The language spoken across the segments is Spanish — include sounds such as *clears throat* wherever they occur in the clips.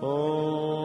de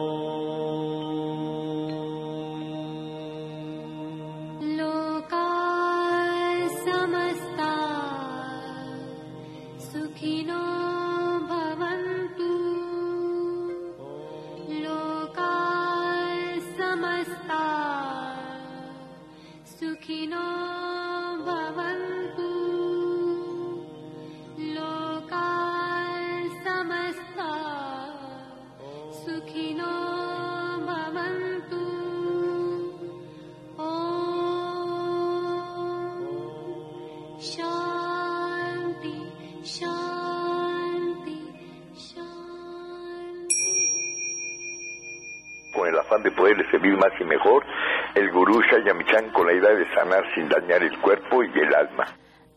más y mejor, el gurú Shayamichan con la idea de sanar sin dañar el cuerpo y el alma.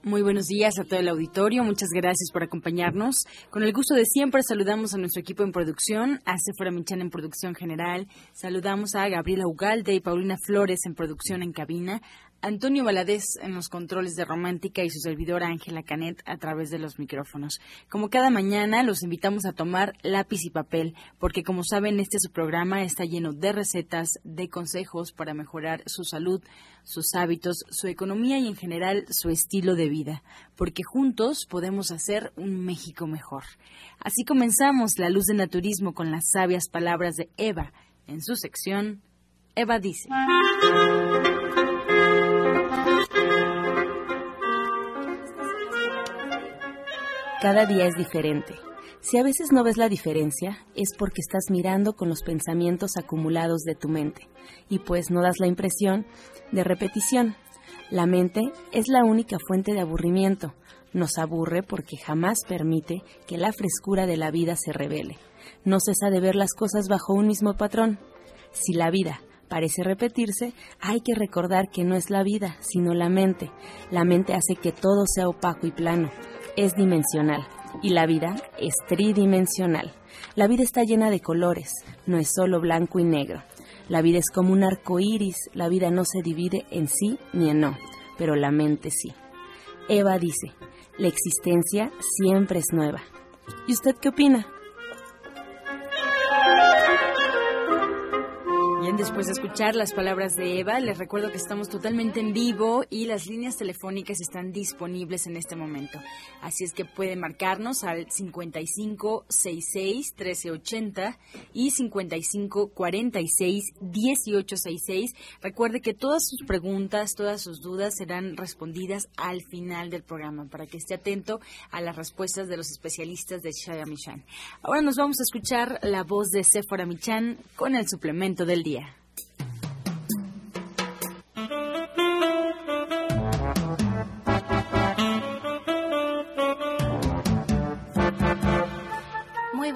Muy buenos días a todo el auditorio, muchas gracias por acompañarnos. Con el gusto de siempre saludamos a nuestro equipo en producción, a Sephora Michan en producción general, saludamos a Gabriela Ugalde y Paulina Flores en producción en cabina, Antonio Valadez en los controles de Romántica y su servidora Ángela Canet a través de los micrófonos. Como cada mañana, los invitamos a tomar lápiz y papel, porque como saben, este su programa está lleno de recetas, de consejos para mejorar su salud, sus hábitos, su economía y en general su estilo de vida, porque juntos podemos hacer un México mejor. Así comenzamos La Luz de Naturismo con las sabias palabras de Eva en su sección Eva dice. Cada día es diferente. Si a veces no ves la diferencia, es porque estás mirando con los pensamientos acumulados de tu mente y pues no das la impresión de repetición. La mente es la única fuente de aburrimiento. Nos aburre porque jamás permite que la frescura de la vida se revele. No cesa de ver las cosas bajo un mismo patrón. Si la vida parece repetirse, hay que recordar que no es la vida, sino la mente. La mente hace que todo sea opaco y plano es dimensional y la vida es tridimensional. La vida está llena de colores, no es solo blanco y negro. La vida es como un arco iris, la vida no se divide en sí ni en no, pero la mente sí. Eva dice: La existencia siempre es nueva. ¿Y usted qué opina? Después de escuchar las palabras de Eva, les recuerdo que estamos totalmente en vivo y las líneas telefónicas están disponibles en este momento. Así es que pueden marcarnos al 5566 1380 y 5546 1866. Recuerde que todas sus preguntas, todas sus dudas serán respondidas al final del programa para que esté atento a las respuestas de los especialistas de Shaya Michan. Ahora nos vamos a escuchar la voz de Sephora Michan con el suplemento del día.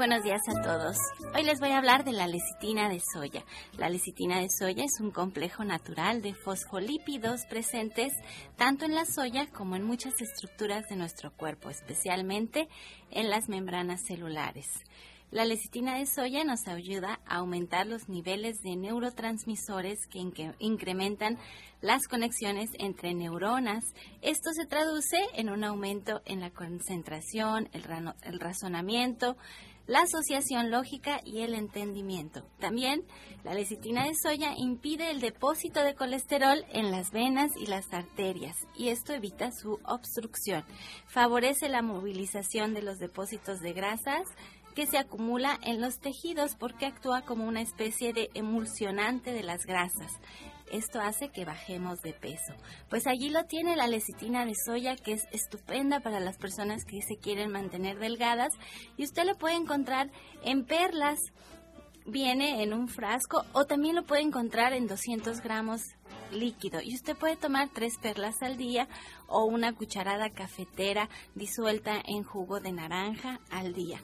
Buenos días a todos. Hoy les voy a hablar de la lecitina de soya. La lecitina de soya es un complejo natural de fosfolípidos presentes tanto en la soya como en muchas estructuras de nuestro cuerpo, especialmente en las membranas celulares. La lecitina de soya nos ayuda a aumentar los niveles de neurotransmisores que incrementan las conexiones entre neuronas. Esto se traduce en un aumento en la concentración, el razonamiento, la asociación lógica y el entendimiento. También la lecitina de soya impide el depósito de colesterol en las venas y las arterias y esto evita su obstrucción. Favorece la movilización de los depósitos de grasas que se acumula en los tejidos porque actúa como una especie de emulsionante de las grasas. Esto hace que bajemos de peso. Pues allí lo tiene la lecitina de soya que es estupenda para las personas que se quieren mantener delgadas y usted lo puede encontrar en perlas. Viene en un frasco o también lo puede encontrar en 200 gramos líquido y usted puede tomar tres perlas al día o una cucharada cafetera disuelta en jugo de naranja al día.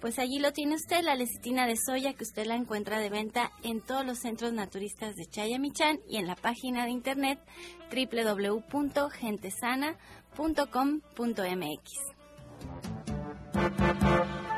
Pues allí lo tiene usted, la lecitina de soya que usted la encuentra de venta en todos los centros naturistas de Chayamichán y en la página de internet www.gentesana.com.mx.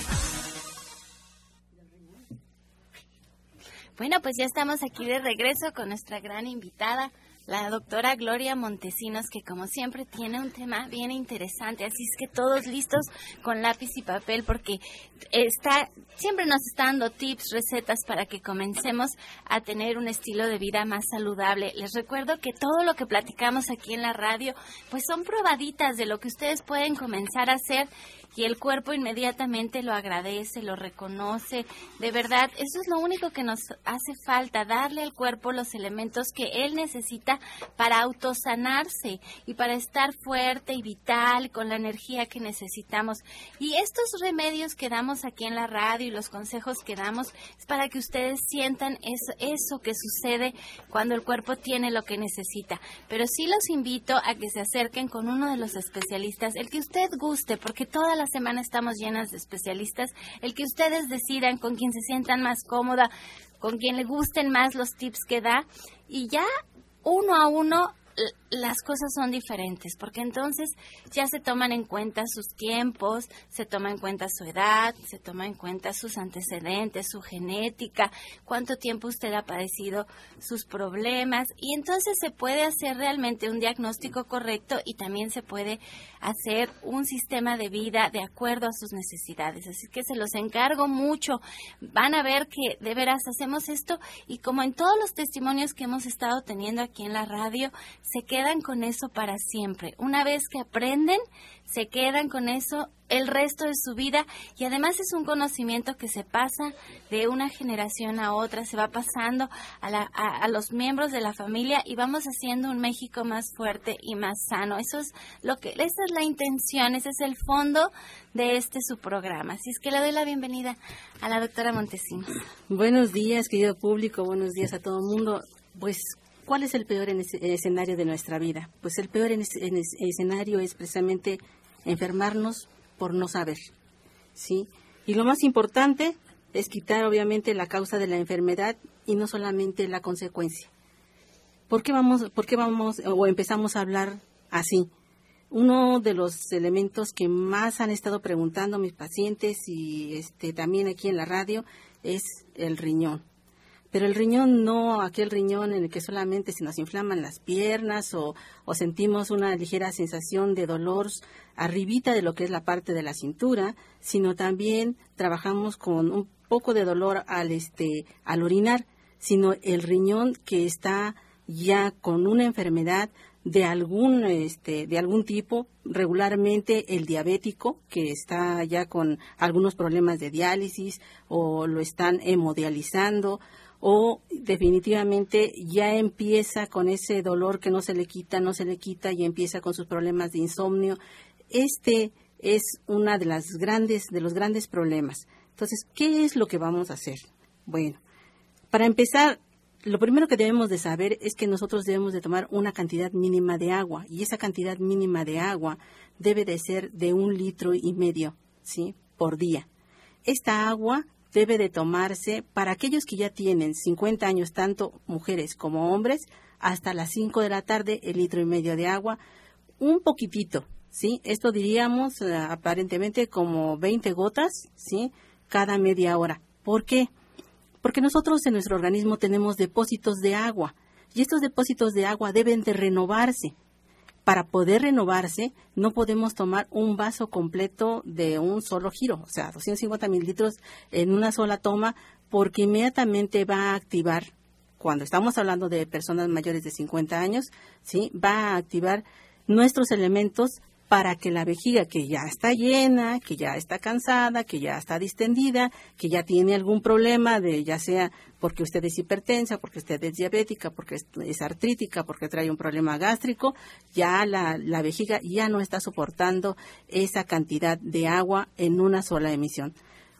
Bueno, pues ya estamos aquí de regreso con nuestra gran invitada, la doctora Gloria Montesinos, que como siempre tiene un tema bien interesante, así es que todos listos con lápiz y papel porque está siempre nos está dando tips, recetas para que comencemos a tener un estilo de vida más saludable. Les recuerdo que todo lo que platicamos aquí en la radio, pues son probaditas de lo que ustedes pueden comenzar a hacer y el cuerpo inmediatamente lo agradece, lo reconoce. De verdad, eso es lo único que nos hace falta, darle al cuerpo los elementos que él necesita para autosanarse y para estar fuerte y vital con la energía que necesitamos. Y estos remedios que damos aquí en la radio y los consejos que damos es para que ustedes sientan eso, eso que sucede cuando el cuerpo tiene lo que necesita. Pero sí los invito a que se acerquen con uno de los especialistas, el que usted guste, porque toda la semana estamos llenas de especialistas, el que ustedes decidan con quien se sientan más cómoda, con quien le gusten más los tips que da. Y ya uno a uno las cosas son diferentes, porque entonces ya se toman en cuenta sus tiempos, se toma en cuenta su edad, se toma en cuenta sus antecedentes, su genética, cuánto tiempo usted ha padecido sus problemas y entonces se puede hacer realmente un diagnóstico correcto y también se puede hacer un sistema de vida de acuerdo a sus necesidades. Así que se los encargo mucho. Van a ver que de veras hacemos esto y como en todos los testimonios que hemos estado teniendo aquí en la radio, se quedan con eso para siempre. Una vez que aprenden, se quedan con eso el resto de su vida y además es un conocimiento que se pasa de una generación a otra, se va pasando a, los miembros de la familia y vamos haciendo un México más fuerte y más sano. Eso es lo que, esa es la intención, ese es el fondo de este su programa. Así es que le doy la bienvenida a la doctora Montesinos. Buenos días, querido público, buenos días a todo el mundo. Pues ¿Cuál es el peor escenario de nuestra vida? Pues el peor escenario es precisamente enfermarnos por no saber, ¿sí? Y lo más importante es quitar obviamente la causa de la enfermedad y no solamente la consecuencia. ¿Por qué vamos, por qué vamos o empezamos a hablar así? Uno de los elementos que más han estado preguntando mis pacientes y este, también aquí en la radio es el riñón. Pero el riñón no aquel riñón en el que solamente se nos inflaman las piernas o, sentimos una ligera sensación de dolor arribita de lo que es la parte de la cintura, sino también trabajamos con un poco de dolor al, este, al orinar, sino el riñón que está ya con una enfermedad de algún este de algún tipo regularmente el diabético que está ya con algunos problemas de diálisis o lo están hemodializando o definitivamente ya empieza con ese dolor que no se le quita, no se le quita y empieza con sus problemas de insomnio. Este es una de las grandes de los grandes problemas. Entonces, ¿qué es lo que vamos a hacer? Bueno, para empezar, lo primero que debemos de saber es que nosotros debemos de tomar una cantidad mínima de agua y esa cantidad mínima de agua debe de ser de un litro y medio, ¿sí? Por día. Esta agua debe de tomarse para aquellos que ya tienen 50 años, tanto mujeres como hombres, hasta las 5 de la tarde, el litro y medio de agua, un poquitito, ¿sí? Esto diríamos eh, aparentemente como 20 gotas, ¿sí? Cada media hora. ¿Por qué? Porque nosotros en nuestro organismo tenemos depósitos de agua y estos depósitos de agua deben de renovarse para poder renovarse, no podemos tomar un vaso completo de un solo giro, o sea, 250 mililitros en una sola toma, porque inmediatamente va a activar, cuando estamos hablando de personas mayores de 50 años, ¿sí? va a activar nuestros elementos para que la vejiga que ya está llena, que ya está cansada, que ya está distendida, que ya tiene algún problema de ya sea porque usted es hipertensa, porque usted es diabética, porque es, artrítica, porque trae un problema gástrico, ya la, la vejiga ya no está soportando esa cantidad de agua en una sola emisión.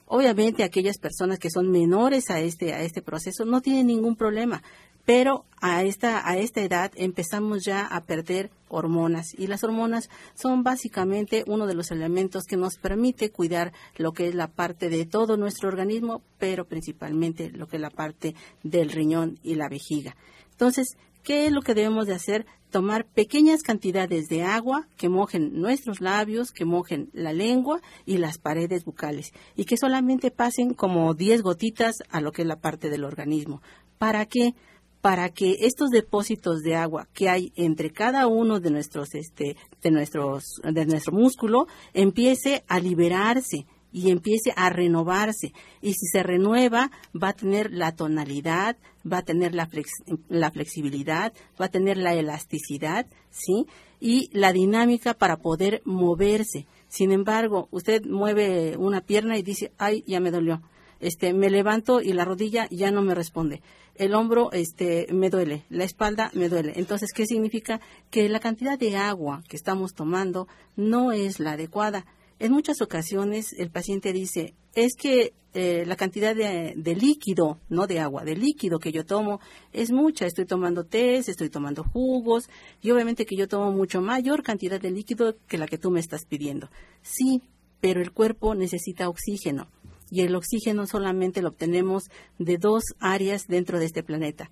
Obviamente aquellas personas que son menores a este a este proceso no tienen ningún problema, pero a esta a esta edad empezamos ya a perder hormonas y las hormonas son básicamente uno de los elementos que nos permite cuidar lo que es la parte de todo nuestro organismo, pero principalmente lo que es la parte del riñón y la vejiga. Entonces, ¿qué es lo que debemos de hacer? tomar pequeñas cantidades de agua que mojen nuestros labios, que mojen la lengua y las paredes bucales y que solamente pasen como 10 gotitas a lo que es la parte del organismo. ¿Para qué? Para que estos depósitos de agua que hay entre cada uno de nuestros este de nuestros de nuestro músculo empiece a liberarse y empiece a renovarse. Y si se renueva, va a tener la tonalidad, va a tener la, la flexibilidad, va a tener la elasticidad, ¿sí? Y la dinámica para poder moverse. Sin embargo, usted mueve una pierna y dice, ay, ya me dolió. Este, me levanto y la rodilla ya no me responde. El hombro, este, me duele. La espalda me duele. Entonces, ¿qué significa? Que la cantidad de agua que estamos tomando no es la adecuada en muchas ocasiones el paciente dice, es que eh, la cantidad de, líquido, no de agua, de líquido que yo tomo es mucha. Estoy tomando té, estoy tomando jugos y obviamente que yo tomo mucho mayor cantidad de líquido que la que tú me estás pidiendo. Sí, pero el cuerpo necesita oxígeno y el oxígeno solamente lo obtenemos de dos áreas dentro de este planeta.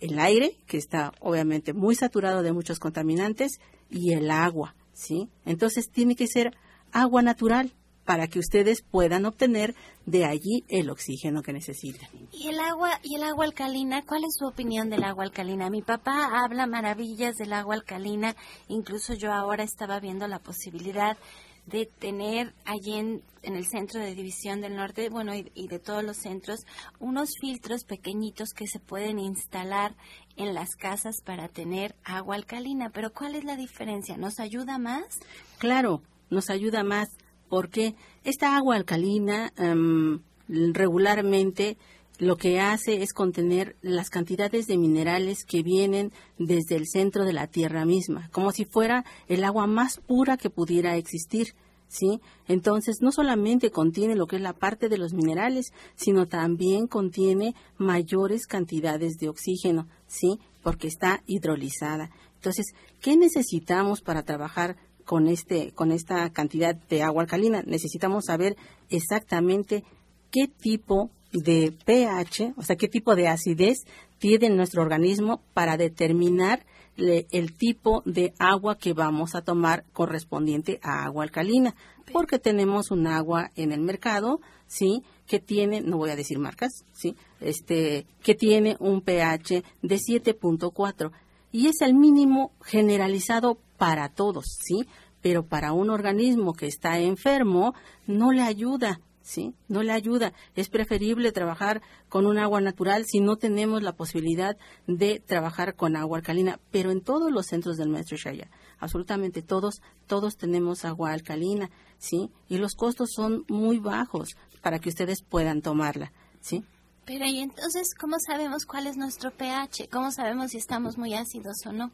El aire, que está obviamente muy saturado de muchos contaminantes, y el agua, ¿sí? Entonces tiene que ser agua natural para que ustedes puedan obtener de allí el oxígeno que necesitan. ¿Y el agua y el agua alcalina? ¿Cuál es su opinión del agua alcalina? Mi papá habla maravillas del agua alcalina, incluso yo ahora estaba viendo la posibilidad de tener allí en, el centro de División del Norte, bueno, y, y, de todos los centros, unos filtros pequeñitos que se pueden instalar en las casas para tener agua alcalina. Pero ¿cuál es la diferencia? ¿Nos ayuda más? Claro, nos ayuda más porque esta agua alcalina em, regularmente lo que hace es contener las cantidades de minerales que vienen desde el centro de la tierra misma, como si fuera el agua más pura que pudiera existir. ¿Sí? Entonces, no solamente contiene lo que es la parte de los minerales, sino también contiene mayores cantidades de oxígeno, ¿sí? Porque está hidrolizada. Entonces, ¿qué necesitamos para trabajar con este con esta cantidad de agua alcalina. Necesitamos saber exactamente qué tipo de pH, o sea, qué tipo de acidez tiene nuestro organismo para determinar el tipo de agua que vamos a tomar correspondiente a agua alcalina, porque tenemos un agua en el mercado, sí, que tiene, no voy a decir marcas, sí, este, que tiene un pH de 7.4 y es el mínimo generalizado para todos, ¿sí? Pero para un organismo que está enfermo no le ayuda, ¿sí? No le ayuda. Es preferible trabajar con un agua natural si no tenemos la posibilidad de trabajar con agua alcalina. Pero en todos los centros del maestro Shaya, absolutamente todos, todos tenemos agua alcalina, ¿sí? Y los costos son muy bajos para que ustedes puedan tomarla, ¿sí? Pero ¿y entonces cómo sabemos cuál es nuestro pH? ¿Cómo sabemos si estamos muy ácidos o no?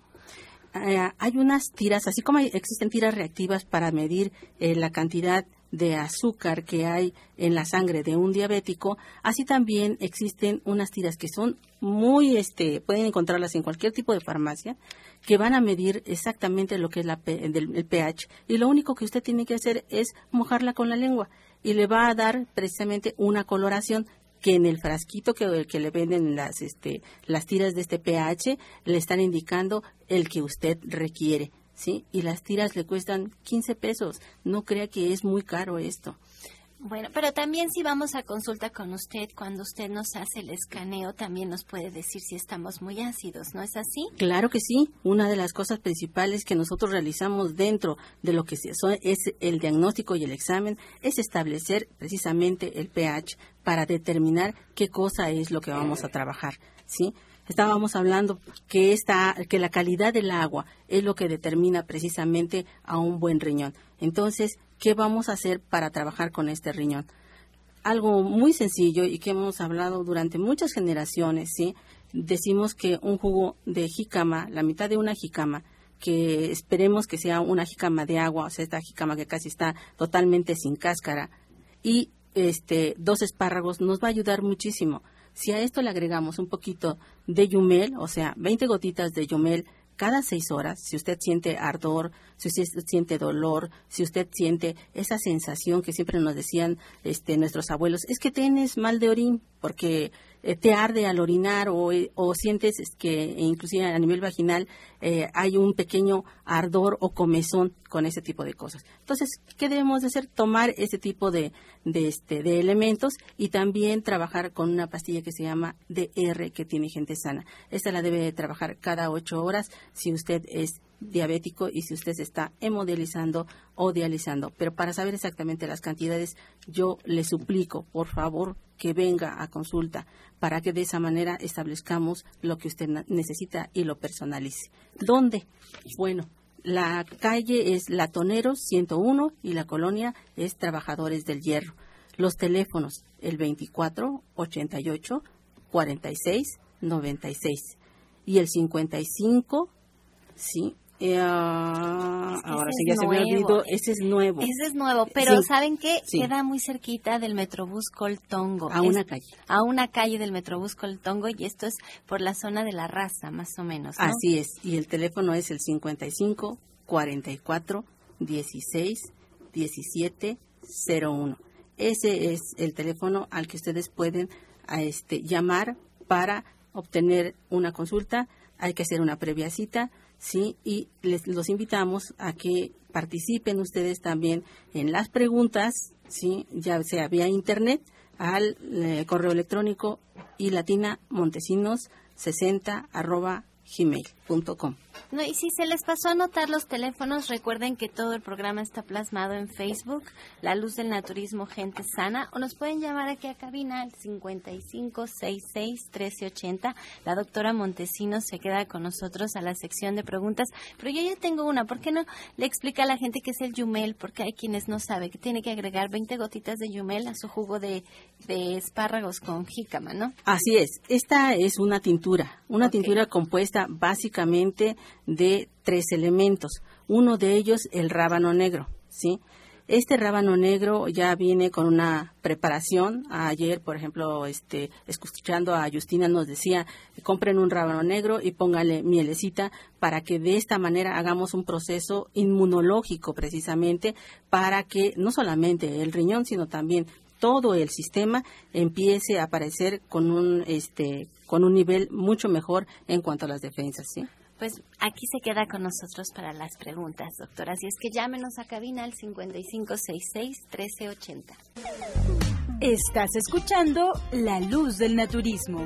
Eh, hay unas tiras, así como existen tiras reactivas para medir eh, la cantidad de azúcar que hay en la sangre de un diabético, así también existen unas tiras que son muy, este, pueden encontrarlas en cualquier tipo de farmacia, que van a medir exactamente lo que es la, el pH. Y lo único que usted tiene que hacer es mojarla con la lengua y le va a dar precisamente una coloración que en el frasquito que, que le venden las, este, las tiras de este pH le están indicando el que usted requiere, ¿sí? Y las tiras le cuestan 15 pesos. No crea que es muy caro esto. Bueno, pero también si vamos a consulta con usted, cuando usted nos hace el escaneo, también nos puede decir si estamos muy ácidos, ¿no es así? Claro que sí. Una de las cosas principales que nosotros realizamos dentro de lo que es el diagnóstico y el examen es establecer precisamente el pH para determinar qué cosa es lo que vamos a trabajar, ¿sí? Estábamos hablando que esta, que la calidad del agua es lo que determina precisamente a un buen riñón. Entonces, ¿qué vamos a hacer para trabajar con este riñón? Algo muy sencillo y que hemos hablado durante muchas generaciones, ¿sí? Decimos que un jugo de jícama, la mitad de una jícama, que esperemos que sea una jícama de agua, o sea, esta jícama que casi está totalmente sin cáscara, y este, dos espárragos nos va a ayudar muchísimo. Si a esto le agregamos un poquito de yumel, o sea, 20 gotitas de yumel cada seis horas, si usted siente ardor, si usted siente dolor, si usted siente esa sensación que siempre nos decían este, nuestros abuelos, es que tienes mal de orín porque te arde al orinar o, o sientes que inclusive a nivel vaginal eh, hay un pequeño ardor o comezón con ese tipo de cosas. Entonces, ¿qué debemos de hacer? Tomar ese tipo de, de, este, de elementos y también trabajar con una pastilla que se llama DR que tiene gente sana. Esta la debe trabajar cada ocho horas si usted es diabético y si usted se está hemodializando o dializando. Pero para saber exactamente las cantidades, yo le suplico, por favor, que venga a consulta para que de esa manera establezcamos lo que usted necesita y lo personalice. ¿Dónde? Bueno, la calle es Latoneros 101 y la colonia es Trabajadores del Hierro. Los teléfonos, el 24 88 46 96 y el 55 sí eh, ahora sí ya se me olvidó, ese es nuevo. Ese es nuevo, pero ¿saben qué? Queda muy cerquita del Metrobús Coltongo. A una calle. A una calle del Metrobús Coltongo y esto es por la zona de la raza, más o menos. Así es, y el teléfono es el 55 44 16 17 01. Ese es el teléfono al que ustedes pueden a este, llamar para obtener una consulta. Hay que hacer una previa cita ¿sí? Y les los invitamos a que participen ustedes también en las preguntas, ¿sí? Ya sea vía internet al eh, correo electrónico y latina montesinos 60 arroba No, y si se les pasó a anotar los teléfonos, recuerden que todo el programa está plasmado en Facebook, La Luz del Naturismo Gente Sana, o nos pueden llamar aquí a cabina al 5566-1380. La doctora Montesinos se queda con nosotros a la sección de preguntas, pero yo ya tengo una. ¿Por qué no le explica a la gente qué es el yumel? Porque hay quienes no saben que tiene que agregar 20 gotitas de yumel a su jugo de, espárragos con jícama, ¿no? Así es. Esta es una tintura, una tintura compuesta de tres elementos. Uno de ellos, el rábano negro, ¿sí? Este rábano negro ya viene con una preparación. Ayer, por ejemplo, este, escuchando a Justina nos decía, compren un rábano negro y póngale mielecita para que de esta manera hagamos un proceso inmunológico precisamente para que no solamente el riñón, sino también todo el sistema empiece a aparecer con un este con un nivel mucho mejor en cuanto a las defensas, ¿sí? Pues aquí se queda con nosotros para las preguntas, doctora. Así es que llámenos a cabina al 5566-1380. Estás escuchando La Luz del Naturismo.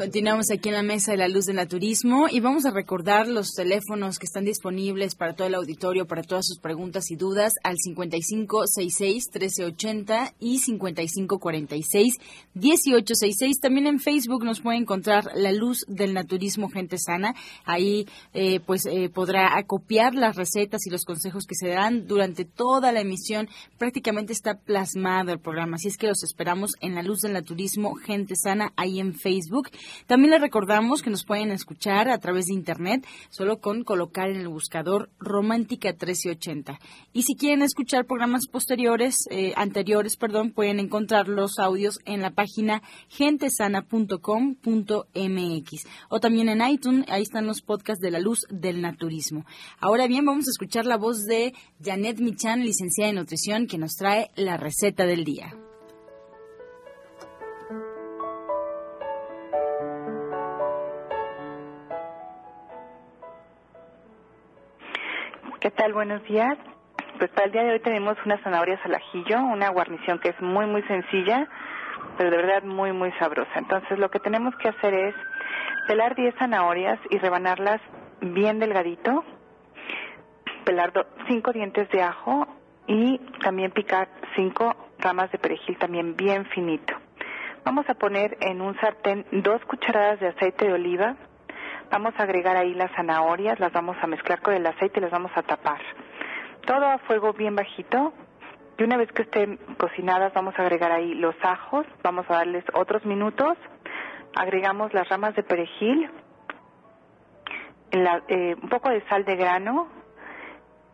Continuamos aquí en la mesa de la luz del naturismo y vamos a recordar los teléfonos que están disponibles para todo el auditorio, para todas sus preguntas y dudas al 5566-1380 y 5546-1866. También en Facebook nos puede encontrar la luz del naturismo gente sana. Ahí eh, pues eh, podrá acopiar las recetas y los consejos que se dan durante toda la emisión. Prácticamente está plasmado el programa, así es que los esperamos en la luz del naturismo gente sana ahí en Facebook. También les recordamos que nos pueden escuchar a través de internet solo con colocar en el buscador Romántica 1380. Y si quieren escuchar programas posteriores, eh, anteriores, perdón, pueden encontrar los audios en la página gentesana.com.mx o también en iTunes, ahí están los podcasts de la luz del naturismo. Ahora bien, vamos a escuchar la voz de Janet Michan, licenciada en nutrición, que nos trae la receta del día. ¿Qué tal? Buenos días. Pues para el día de hoy tenemos unas zanahorias al ajillo, una guarnición que es muy, muy sencilla, pero de verdad muy, muy sabrosa. Entonces lo que tenemos que hacer es pelar 10 zanahorias y rebanarlas bien delgadito, pelar 5 dientes de ajo y también picar 5 ramas de perejil también bien finito. Vamos a poner en un sartén dos cucharadas de aceite de oliva, Vamos a agregar ahí las zanahorias, las vamos a mezclar con el aceite y las vamos a tapar. Todo a fuego bien bajito. Y una vez que estén cocinadas, vamos a agregar ahí los ajos. Vamos a darles otros minutos. Agregamos las ramas de perejil, eh, un poco de sal de grano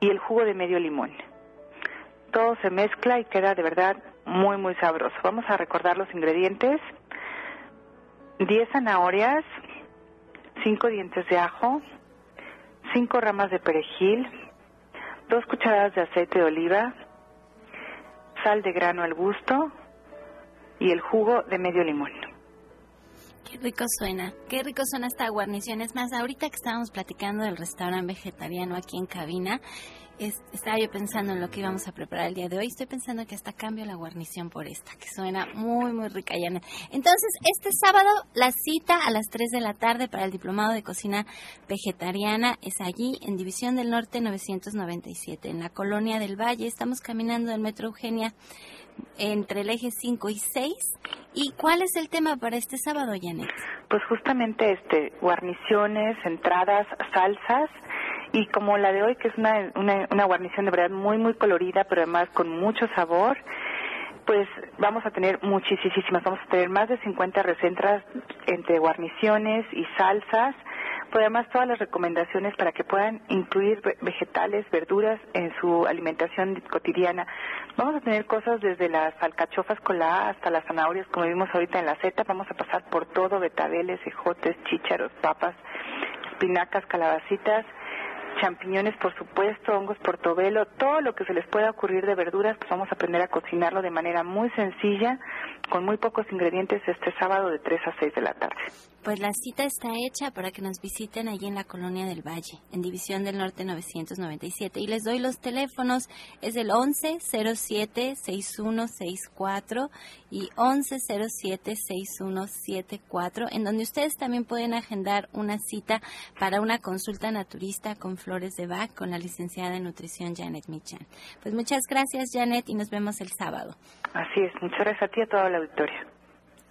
y el jugo de medio limón. todo se mezcla y queda de verdad muy, muy sabroso. Vamos a recordar los ingredientes. 10 zanahorias, 5 dientes de ajo, 5 ramas de perejil, 2 cucharadas de aceite de oliva, sal de grano al gusto y el jugo de medio limón. Qué rico suena, qué rico suena esta guarnición. Es más, ahorita que estábamos platicando del restaurante vegetariano aquí en cabina, estaba yo pensando en lo que íbamos a preparar el día de hoy. Estoy pensando que hasta cambio la guarnición por esta, que suena muy, muy rica, Janet. Entonces, este sábado, la cita a las 3 de la tarde para el Diplomado de Cocina Vegetariana es allí, en División del Norte 997, en la Colonia del Valle. Estamos caminando del Metro Eugenia entre el eje 5 y 6. ¿Y cuál es el tema para este sábado, Janet? Pues justamente este, guarniciones, entradas, salsas y como la de hoy que es una, una, guarnición de verdad muy muy colorida pero además con mucho sabor pues vamos a tener muchísimas, vamos a tener más de 50 recetas entre guarniciones y salsas, pues además todas las recomendaciones para que puedan incluir vegetales, verduras en su alimentación cotidiana. Vamos a tener cosas desde las alcachofas con la A hasta las zanahorias, como vimos ahorita en la Z, vamos a pasar por todo, betabeles, ejotes, chícharos, papas, espinacas, calabacitas, champiñones, por supuesto, hongos portobelo, todo lo que se les pueda ocurrir de verduras, pues vamos a aprender a cocinarlo de manera muy sencilla, con muy pocos ingredientes, este sábado de 3 a 6 de la tarde. Pues la cita está hecha para que nos visiten allí en la Colonia del Valle, en División del Norte 997. Y les doy los teléfonos, es el 1107-6164 y 1107-6174, en donde ustedes también pueden agendar una cita para una consulta naturista con flores de Bach con la licenciada en nutrición Janet Michan. Pues muchas gracias Janet y nos vemos el sábado. Así es, muchas gracias a ti y a toda la auditoría.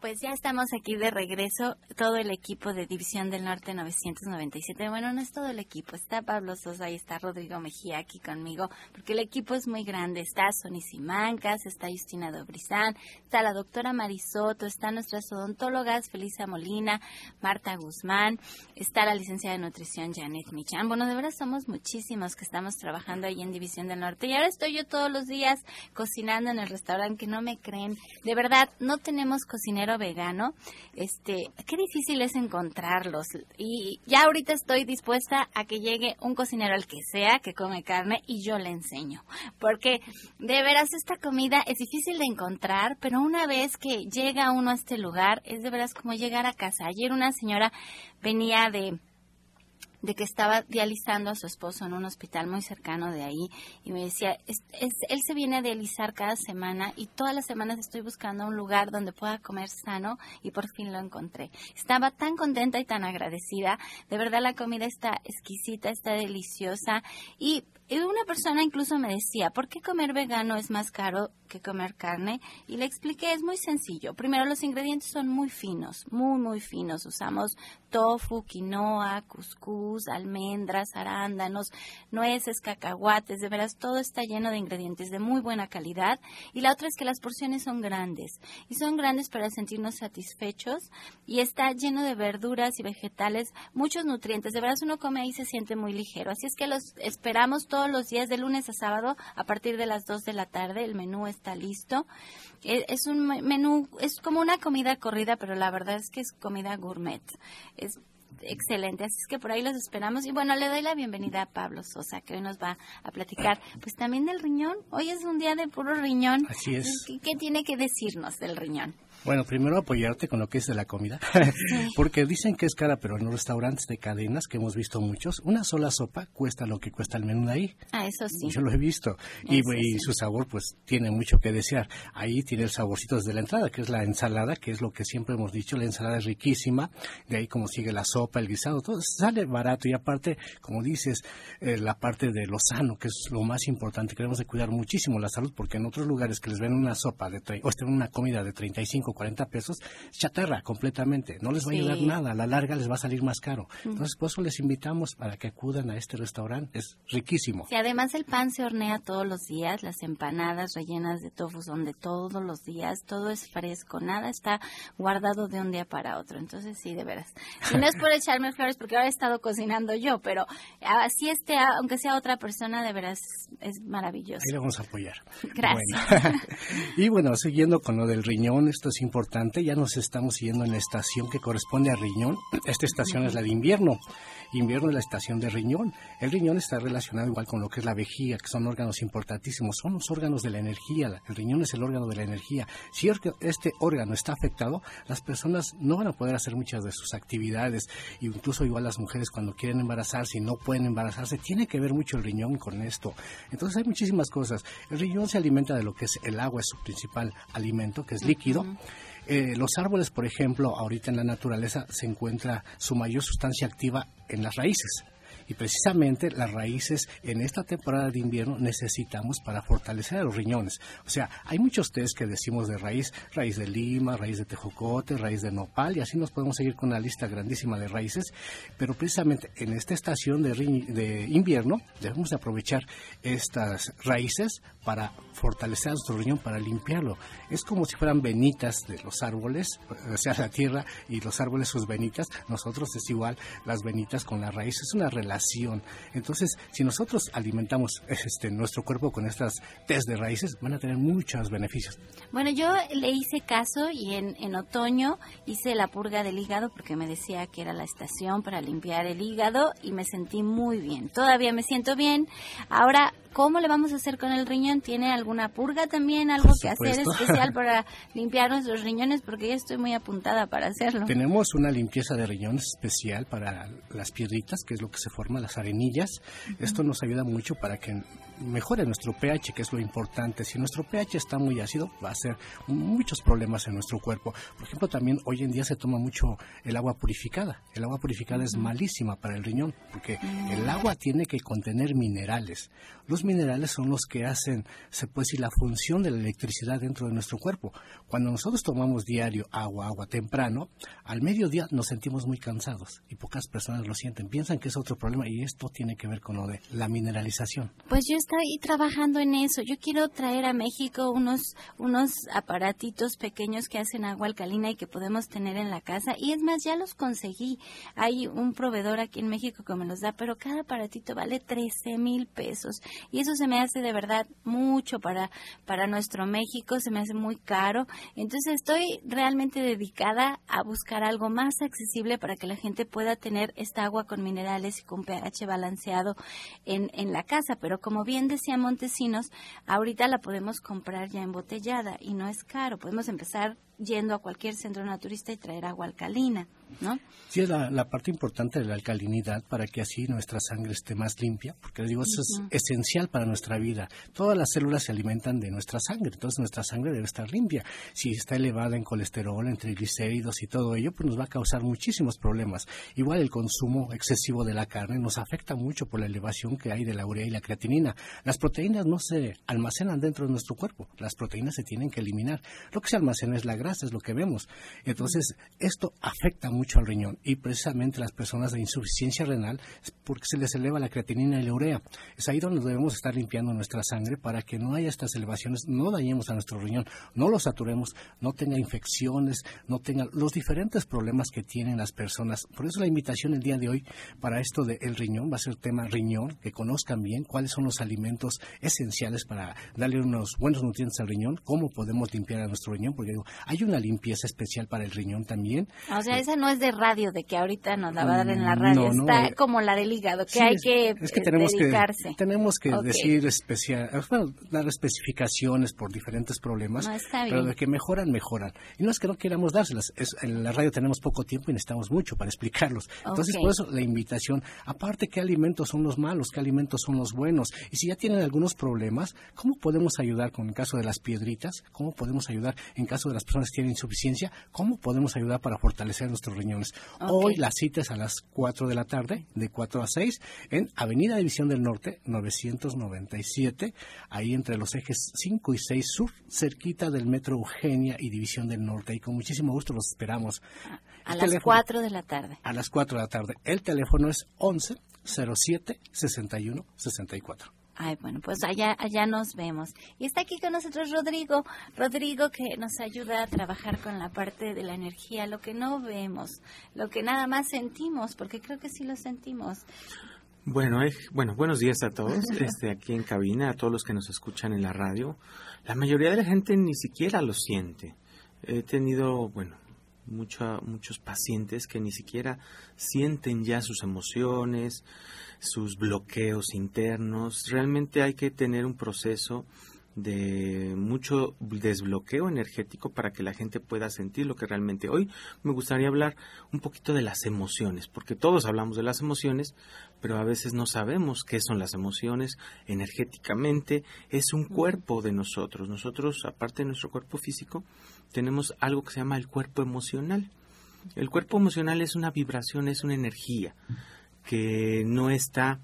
Pues ya estamos aquí de regreso, todo el equipo de División del Norte 997. Bueno, no es todo el equipo, está Pablo Sosa y está Rodrigo Mejía aquí conmigo, porque el equipo es muy grande. Está Sonny Simancas, está Justina Dobrizán, está la doctora Marisoto, están nuestras odontólogas Felisa Molina, Marta Guzmán, está la licenciada de nutrición Janet Michan. Bueno, de verdad somos muchísimos que estamos trabajando ahí en División del Norte. Y ahora estoy yo todos los días cocinando en el restaurante, que no me creen. De verdad, no tenemos cocinero vegano, este, qué difícil es encontrarlos. Y ya ahorita estoy dispuesta a que llegue un cocinero al que sea que come carne y yo le enseño. Porque de veras esta comida es difícil de encontrar, pero una vez que llega uno a este lugar, es de veras como llegar a casa. Ayer una señora venía de de que estaba dializando a su esposo en un hospital muy cercano de ahí y me decía, él se viene a dializar cada semana y todas las semanas estoy buscando un lugar donde pueda comer sano y por fin lo encontré. Estaba tan contenta y tan agradecida, de verdad la comida está exquisita, está deliciosa y una persona incluso me decía, ¿por qué comer vegano es más caro que comer carne? Y le expliqué, es muy sencillo. Primero, los ingredientes son muy finos, muy, muy finos. Usamos tofu, quinoa, cuscús, almendras, arándanos, nueces, cacahuates. De veras, todo está lleno de ingredientes de muy buena calidad. Y la otra es que las porciones son grandes. Y son grandes para sentirnos satisfechos. Y está lleno de verduras y vegetales, muchos nutrientes. De veras, uno come ahí y se siente muy ligero. Así es que los esperamos todos los días de lunes a sábado a partir de las 2 de la tarde. El menú está listo. E, es un menú, es como una comida corrida, pero la verdad es que es comida gourmet. Es excelente. Así es que por ahí los esperamos. Y bueno, le doy la bienvenida a Pablo Sosa, que hoy nos va a platicar, pues también del riñón. Hoy es un día de puro riñón. Así es. ¿Qué, qué tiene que decirnos del riñón? Bueno, primero apoyarte con lo que es de la comida, *laughs* porque dicen que es cara, pero en los restaurantes de cadenas, que hemos visto muchos, una sola sopa cuesta lo que cuesta el menú de ahí. Ah, eso sí. Yo lo he visto. Y, su sabor, pues, tiene mucho que desear. Ahí tiene el saborcito desde la entrada, que es la ensalada, que es lo que siempre hemos dicho, la ensalada es riquísima, de ahí como sigue la sopa, el guisado, todo sale barato y aparte, como dices, eh, la parte de lo sano, que es lo más importante, queremos de cuidar muchísimo la salud, porque en otros lugares que les ven una sopa de o estén una comida de 35 40 pesos, chatarra completamente, no les va a ayudar nada, a la larga les va a salir más caro. Entonces, por eso les invitamos para que acudan a este restaurante, es riquísimo. Y además el pan se hornea todos los días, las empanadas rellenas de tofu son de todos los días, todo es fresco, nada está guardado de un día para otro. Entonces, sí, de veras. Y no es por *laughs* echarme flores porque ahora he estado cocinando yo, pero así esté, aunque sea otra persona, de veras es maravilloso. Ahí le vamos a apoyar. Gracias. *laughs* y bueno, siguiendo con lo del riñón, esto es importante, ya nos estamos siguiendo en la estación que corresponde a riñón. Esta estación es la de invierno. Invierno es la estación de riñón. El riñón está relacionado igual con lo que es la vejiga, que son órganos importantísimos. Son los órganos de la energía. El riñón es el órgano de la energía. Si este órgano está afectado, las personas no van a poder hacer muchas de sus actividades. Incluso igual las mujeres cuando quieren embarazarse y no pueden embarazarse, tiene que ver mucho el riñón con esto. Entonces hay muchísimas cosas. El riñón se alimenta de lo que es el agua, es su principal alimento, que es líquido. Eh, los árboles, por ejemplo, ahorita en la naturaleza se encuentra su mayor sustancia activa en las raíces. Y precisamente las raíces en esta temporada de invierno necesitamos para fortalecer a los riñones. O sea, hay muchos test que decimos de raíz, raíz de lima, raíz de tejocote, raíz de nopal, y así nos podemos seguir con una lista grandísima de raíces. Pero precisamente en esta estación de, de invierno debemos aprovechar estas raíces para fortalecer nuestro riñón, para limpiarlo. Es como si fueran venitas de los árboles, o sea, la tierra y los árboles sus venitas. Nosotros es igual las venitas con la raíz. Es una relación entonces, si nosotros alimentamos *laughs* este, nuestro cuerpo con estas test de raíces, van a tener muchos beneficios. Bueno, yo le hice caso y en, en otoño hice la purga del hígado porque me decía que era la estación para limpiar el hígado y me sentí muy bien. Todavía me siento bien. Ahora ¿Cómo le vamos a hacer con el riñón? ¿Tiene alguna purga también? ¿Algo que hacer especial *laughs* para limpiar nuestros riñones? Porque ya estoy muy apuntada para hacerlo. Tenemos una limpieza de riñones especial para las piedritas, que es lo que se forma, las arenillas. Esto nos ayuda mucho para que mejore nuestro pH, que es lo importante. Si nuestro pH está muy ácido, va a ser muchos problemas en nuestro cuerpo. Por ejemplo, también hoy en día se toma mucho el agua purificada. El agua purificada es malísima para el riñón, porque el agua tiene que contener minerales. Los minerales son los que hacen, se puede decir, la función de la electricidad dentro de nuestro cuerpo. Cuando nosotros tomamos diario agua, agua temprano, al mediodía nos sentimos muy cansados y pocas personas lo sienten. Piensan que es otro problema y esto tiene que ver con lo de la mineralización. Pues yo estoy trabajando en eso. Yo quiero traer a México unos, unos aparatitos pequeños que hacen agua alcalina y que podemos tener en la casa. Y es más, ya los conseguí. Hay un proveedor aquí en México que me los da, pero cada aparatito vale 13 mil pesos. Y eso se me hace de verdad mucho para, para nuestro México, se me hace muy caro. Entonces estoy realmente dedicada a buscar algo más accesible para que la gente pueda tener esta agua con minerales y con pH balanceado en, en la casa. Pero como bien decía Montesinos, ahorita la podemos comprar ya embotellada y no es caro. Podemos empezar yendo a cualquier centro naturista y traer agua alcalina, ¿no? Sí, es la, parte importante de la alcalinidad para que así nuestra sangre esté más limpia, porque digo, eso es esencial para nuestra vida. Todas las células se alimentan de nuestra sangre, entonces nuestra sangre debe estar limpia. Si está elevada en colesterol, en triglicéridos y todo ello, pues nos va a causar muchísimos problemas. Igual el consumo excesivo de la carne nos afecta mucho por la elevación que hay de la urea y la creatinina. Las proteínas no se almacenan dentro de nuestro cuerpo, las proteínas se tienen que eliminar. Lo que se almacena es la grasa es lo que vemos. Entonces, esto afecta mucho al riñón y precisamente las personas de insuficiencia renal porque se les eleva la creatinina y la urea. Es ahí donde debemos estar limpiando nuestra sangre para que no haya estas elevaciones, no dañemos a nuestro riñón, no lo saturemos, no tenga infecciones, no tenga los diferentes problemas que tienen las personas. Por eso la invitación el día de hoy para esto del riñón va a ser tema riñón, que conozcan bien cuáles son los alimentos esenciales para darle unos buenos nutrientes al riñón, cómo podemos limpiar a nuestro riñón, porque digo, hay Hay una limpieza especial para el riñón también. O sea, esa no es de radio, de que ahorita nos la va a dar en la radio. No, no, Está eh, como la del hígado, que Sí, hay que, es que tenemos dedicarse. que tenemos que Ok. decir especial bueno, dar especificaciones por diferentes problemas No, está pero de que mejoran mejoran y no es que no queramos dárselas es, en la radio tenemos poco tiempo y necesitamos mucho para explicarlos entonces por eso la invitación aparte qué alimentos son los malos qué alimentos son los buenos y si ya tienen algunos problemas cómo podemos ayudar con el caso de las piedritas cómo podemos ayudar en caso de las personas que tienen insuficiencia cómo podemos ayudar para fortalecer nuestros riñones Ok. hoy la cita es a las 4 de la tarde, de 4 a 6, en Avenida División del Norte, 997, ahí entre los ejes 5 y 6 sur, cerquita del Metro Eugenia y División del Norte. Y con muchísimo gusto los esperamos. A El las teléfono- 4 de la tarde. A las 4 de la tarde. El teléfono es 11 07 61 64. Ay, bueno, pues allá, allá nos vemos. Y está aquí con nosotros Rodrigo. Rodrigo que nos ayuda a trabajar con la parte de la energía, lo que no vemos, lo que nada más sentimos, porque creo que sí lo sentimos. Bueno, eh, bueno, buenos días a todos, *laughs* este, aquí en cabina, a todos los que nos escuchan en la radio. La mayoría de la gente ni siquiera lo siente. He tenido, bueno, mucha- muchos pacientes que ni siquiera sienten ya sus emociones, sus bloqueos internos. Realmente hay que tener un proceso de mucho desbloqueo energético para que la gente pueda sentir lo que realmente hoy me gustaría hablar un poquito de las emociones, porque todos hablamos de las emociones, pero a veces no sabemos qué son las emociones energéticamente, es un cuerpo de nosotros. Nosotros, aparte de nuestro cuerpo físico, tenemos algo que se llama el cuerpo emocional. El cuerpo emocional es una vibración, es una energía que no está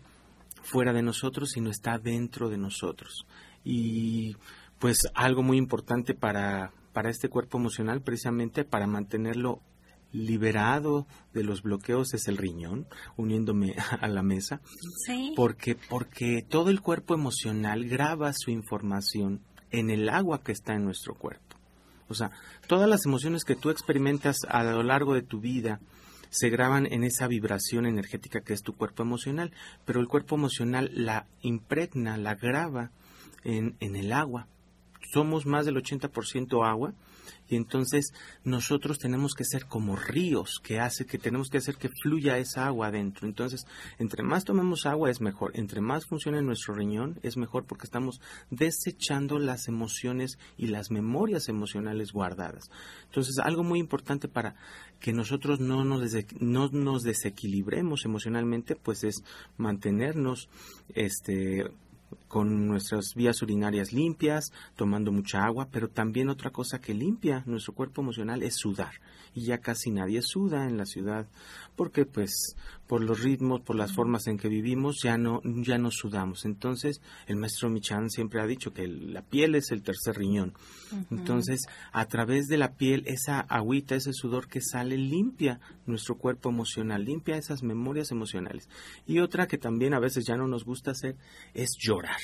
fuera de nosotros, sino está dentro de nosotros. Y pues algo muy importante para, para este cuerpo emocional, precisamente para mantenerlo liberado de los bloqueos, es el riñón, uniéndome *laughs* a la mesa, Sí. porque, porque todo el cuerpo emocional graba su información en el agua que está en nuestro cuerpo. O sea, todas las emociones que tú experimentas a lo largo de tu vida se graban en esa vibración energética que es tu cuerpo emocional, pero el cuerpo emocional la impregna, la graba en, en el agua. Somos más del 80% agua y entonces nosotros tenemos que ser como ríos que hace que tenemos que hacer que fluya esa agua adentro. Entonces, entre más tomemos agua es mejor, entre más funcione nuestro riñón es mejor porque estamos desechando las emociones y las memorias emocionales guardadas. Entonces, algo muy importante para que nosotros no nos, no nos desequilibremos emocionalmente, pues es mantenernos este con nuestras vías urinarias limpias, tomando mucha agua, pero también otra cosa que limpia nuestro cuerpo emocional es sudar. Y ya casi nadie suda en la ciudad, porque pues por los ritmos, por las formas en que vivimos, ya no, ya no sudamos. Entonces, el maestro Michan siempre ha dicho que la piel es el tercer riñón. Entonces, a través de la piel, esa agüita, ese sudor que sale, limpia nuestro cuerpo emocional, limpia esas memorias emocionales. Y otra que también a veces ya no nos gusta hacer es llorar.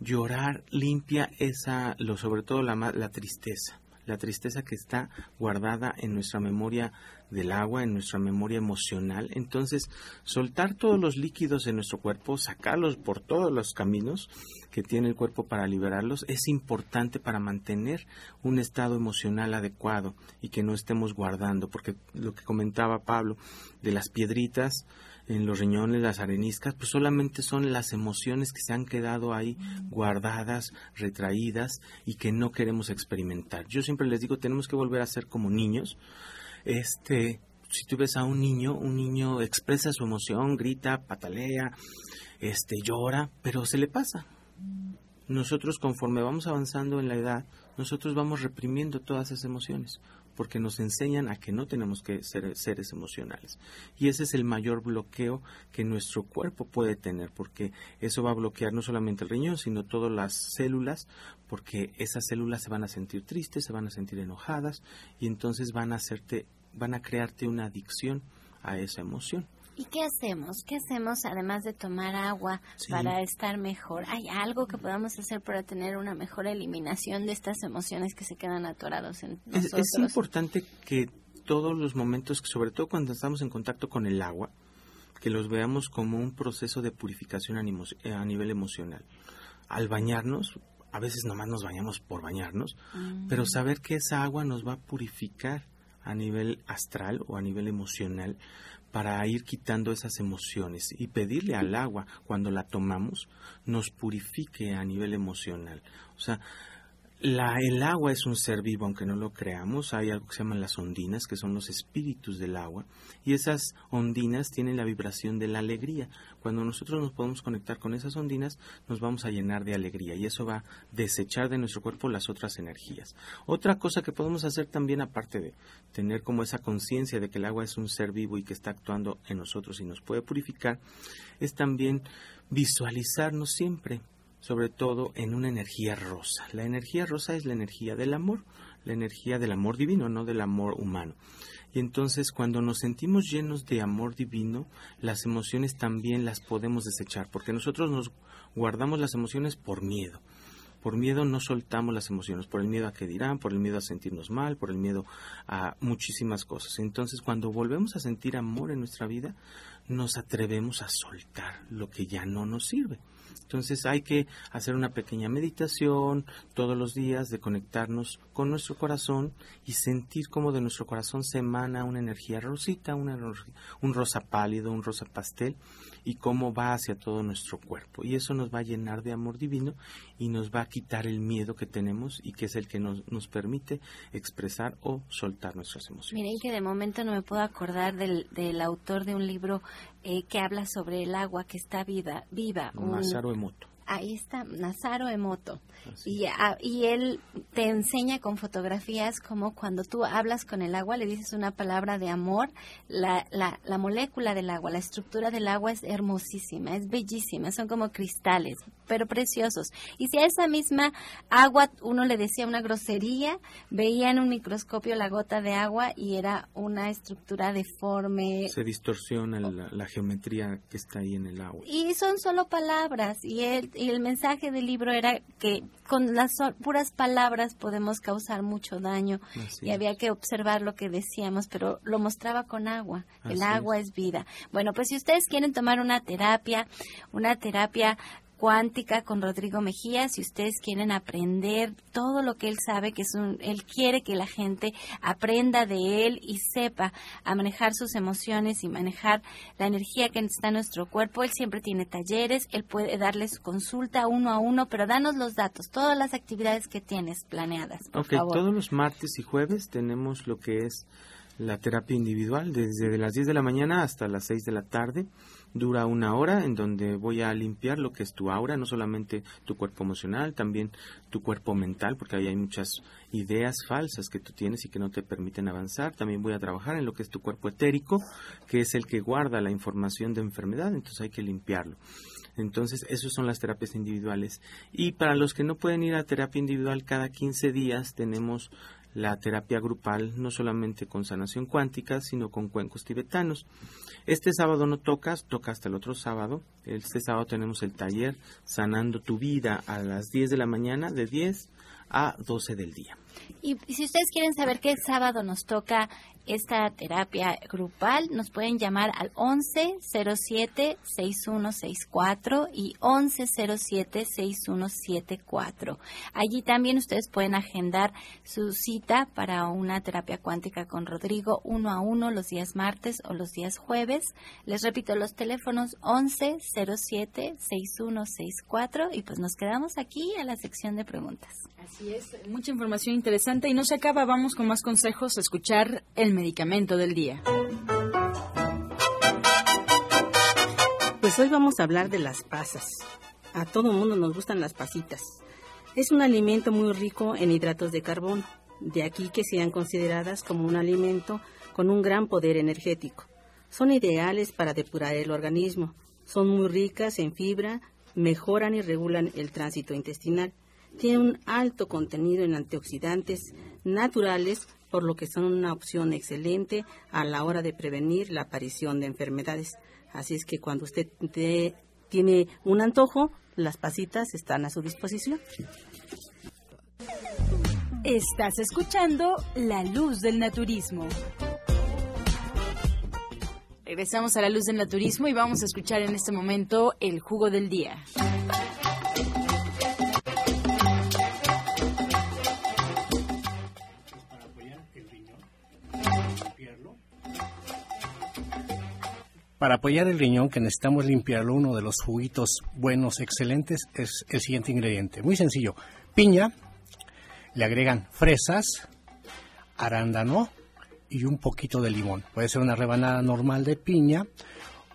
Llorar limpia esa, lo, sobre todo la, la tristeza, la tristeza que está guardada en nuestra memoria del agua, en nuestra memoria emocional. Entonces, soltar todos los líquidos de nuestro cuerpo, sacarlos por todos los caminos que tiene el cuerpo para liberarlos, es importante para mantener un estado emocional adecuado y que no estemos guardando, porque lo que comentaba Pablo de las piedritas, en los riñones, las areniscas, pues solamente son las emociones que se han quedado ahí guardadas, retraídas y que no queremos experimentar. Yo siempre les digo, tenemos que volver a ser como niños. Este, si tú ves a un niño, un niño expresa su emoción, grita, patalea, este, llora, pero se le pasa. Nosotros conforme vamos avanzando en la edad, nosotros vamos reprimiendo todas esas emociones porque nos enseñan a que no tenemos que ser seres emocionales. Y ese es el mayor bloqueo que nuestro cuerpo puede tener, porque eso va a bloquear no solamente el riñón, sino todas las células, porque esas células se van a sentir tristes, se van a sentir enojadas, y entonces van a hacerte, van a crearte una adicción a esa emoción. ¿Y qué hacemos? ¿Qué hacemos además de tomar agua Sí. para estar mejor? ¿Hay algo que podamos hacer para tener una mejor eliminación de estas emociones que se quedan atorados en Es, nosotros? es importante que todos los momentos, sobre todo cuando estamos en contacto con el agua, que los veamos como un proceso de purificación eh, a nivel emocional. Al bañarnos, a veces nomás nos bañamos por bañarnos, Mm. pero saber que esa agua nos va a purificar a nivel astral o a nivel emocional para ir quitando esas emociones y pedirle al agua cuando la tomamos nos purifique a nivel emocional. O sea, la, el agua es un ser vivo, aunque no lo creamos. Hay algo que se llaman las ondinas, que son los espíritus del agua. Y esas ondinas tienen la vibración de la alegría. Cuando nosotros nos podemos conectar con esas ondinas, nos vamos a llenar de alegría. Y eso va a desechar de nuestro cuerpo las otras energías. Otra cosa que podemos hacer también, aparte de tener como esa conciencia de que el agua es un ser vivo y que está actuando en nosotros y nos puede purificar, es también visualizarnos siempre sobre todo en una energía rosa. La energía rosa es la energía del amor, la energía del amor divino, no del amor humano. Y entonces cuando nos sentimos llenos de amor divino, las emociones también las podemos desechar, porque nosotros nos guardamos las emociones por miedo. Por miedo no soltamos las emociones, por el miedo a que dirán, por el miedo a sentirnos mal, por el miedo a muchísimas cosas. Entonces cuando volvemos a sentir amor en nuestra vida, nos atrevemos a soltar lo que ya no nos sirve. Entonces hay que hacer una pequeña meditación todos los días de conectarnos con nuestro corazón y sentir cómo de nuestro corazón se emana una energía rosita, una, un rosa pálido, un rosa pastel y cómo va hacia todo nuestro cuerpo. Y eso nos va a llenar de amor divino y nos va a quitar el miedo que tenemos y que es el que nos, nos permite expresar o soltar nuestras emociones. Miren que de momento no me puedo acordar del, del autor de un libro eh, que habla sobre el agua que está viva. viva un, Masaru Emoto. Ahí está, Nazaro Emoto. Y, a, y él te enseña con fotografías como cuando tú hablas con el agua, le dices una palabra de amor, la, la, la molécula del agua, la estructura del agua es hermosísima, es bellísima, son como cristales, pero preciosos. Y si a esa misma agua uno le decía una grosería, veía en un microscopio la gota de agua y era una estructura deforme. Se distorsiona la, la geometría que está ahí en el agua. Y son solo palabras. Y el, y el mensaje del libro era que con las puras palabras podemos causar mucho daño. Así y había que observar lo que decíamos, pero lo mostraba con agua. el agua es. vida. Bueno, pues si ustedes quieren tomar una terapia, una terapia cuántica con Rodrigo Mejía, si ustedes quieren aprender todo lo que él sabe, que es un, él quiere que la gente aprenda de él y sepa a manejar sus emociones y manejar la energía que está en nuestro cuerpo. Él siempre tiene talleres, él puede darles consulta uno a uno, pero danos los datos, todas las actividades que tienes planeadas, por Ok, favor. todos los martes y jueves tenemos lo que es la terapia individual desde las 10 de la mañana hasta las 6 de la tarde. Dura una hora en donde voy a limpiar lo que es tu aura, no solamente tu cuerpo emocional, también tu cuerpo mental, porque ahí hay muchas ideas falsas que tú tienes y que no te permiten avanzar. También voy a trabajar en lo que es tu cuerpo etérico, que es el que guarda la información de enfermedad, entonces hay que limpiarlo. Entonces, esas son las terapias individuales. Y para los que no pueden ir a terapia individual, cada 15 días tenemos la terapia grupal, no solamente con sanación cuántica, sino con cuencos tibetanos. Este sábado no tocas, toca hasta el otro sábado. Este sábado tenemos el taller Sanando tu vida a las 10 de la mañana, de 10 a 12 del día. Y, y si ustedes quieren saber qué sábado nos toca esta terapia grupal, nos pueden llamar al 1107-6164 y 1107-6174. Allí también ustedes pueden agendar su cita para una terapia cuántica con Rodrigo uno a uno los días martes o los días jueves. Les repito los teléfonos 1107-6164 y pues nos quedamos aquí a la sección de preguntas. Así es, mucha información interesante y no se acaba, vamos con más consejos a escuchar el medicamento del día. Pues hoy vamos a hablar de las pasas. A todo mundo nos gustan las pasitas. Es un alimento muy rico en hidratos de carbono, de aquí que sean consideradas como un alimento con un gran poder energético. Son ideales para depurar el organismo, son muy ricas en fibra, mejoran y regulan el tránsito intestinal. Tienen un alto contenido en antioxidantes naturales, por lo que son una opción excelente a la hora de prevenir la aparición de enfermedades. Así es que cuando usted te- tiene un antojo, las pasitas están a su disposición. Estás escuchando La Luz del Naturismo. Regresamos a La Luz del Naturismo y vamos a escuchar en este momento el jugo del día. Para apoyar el riñón, que necesitamos limpiarlo, uno de los juguitos buenos, excelentes, es el siguiente ingrediente. Muy sencillo. Piña, le agregan fresas, arándano y un poquito de limón. Puede ser una rebanada normal de piña,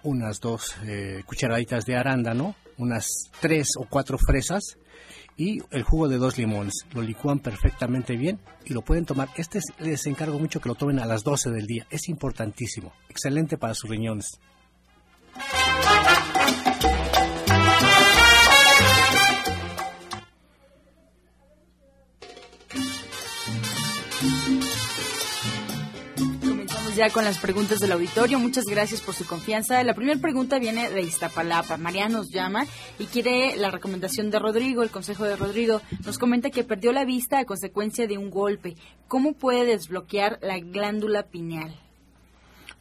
unas dos eh, cucharaditas de arándano, unas tres o cuatro fresas y el jugo de dos limones. Lo licúan perfectamente bien y lo pueden tomar. Este les encargo mucho que lo tomen a las 12 del día. Es importantísimo. Excelente para sus riñones. Ya con las preguntas del auditorio. Muchas gracias por su confianza. La primera pregunta viene de Iztapalapa. María nos llama y quiere la recomendación de Rodrigo, el consejo de Rodrigo. Nos comenta que perdió la vista a consecuencia de un golpe. ¿Cómo puede desbloquear la glándula pineal?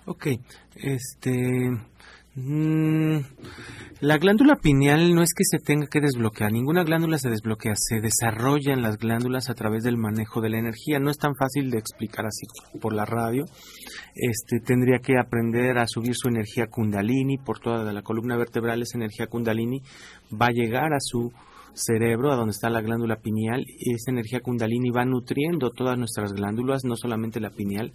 Ok, este Mm, la glándula pineal no es que se tenga que desbloquear, ninguna glándula se desbloquea, se desarrollan las glándulas a través del manejo de la energía. No es tan fácil de explicar así por la radio. Este tendría que aprender a subir su energía kundalini por toda la columna vertebral, esa energía kundalini va a llegar a su cerebro, a donde está la glándula pineal, y esa energía kundalini va nutriendo todas nuestras glándulas, no solamente la pineal,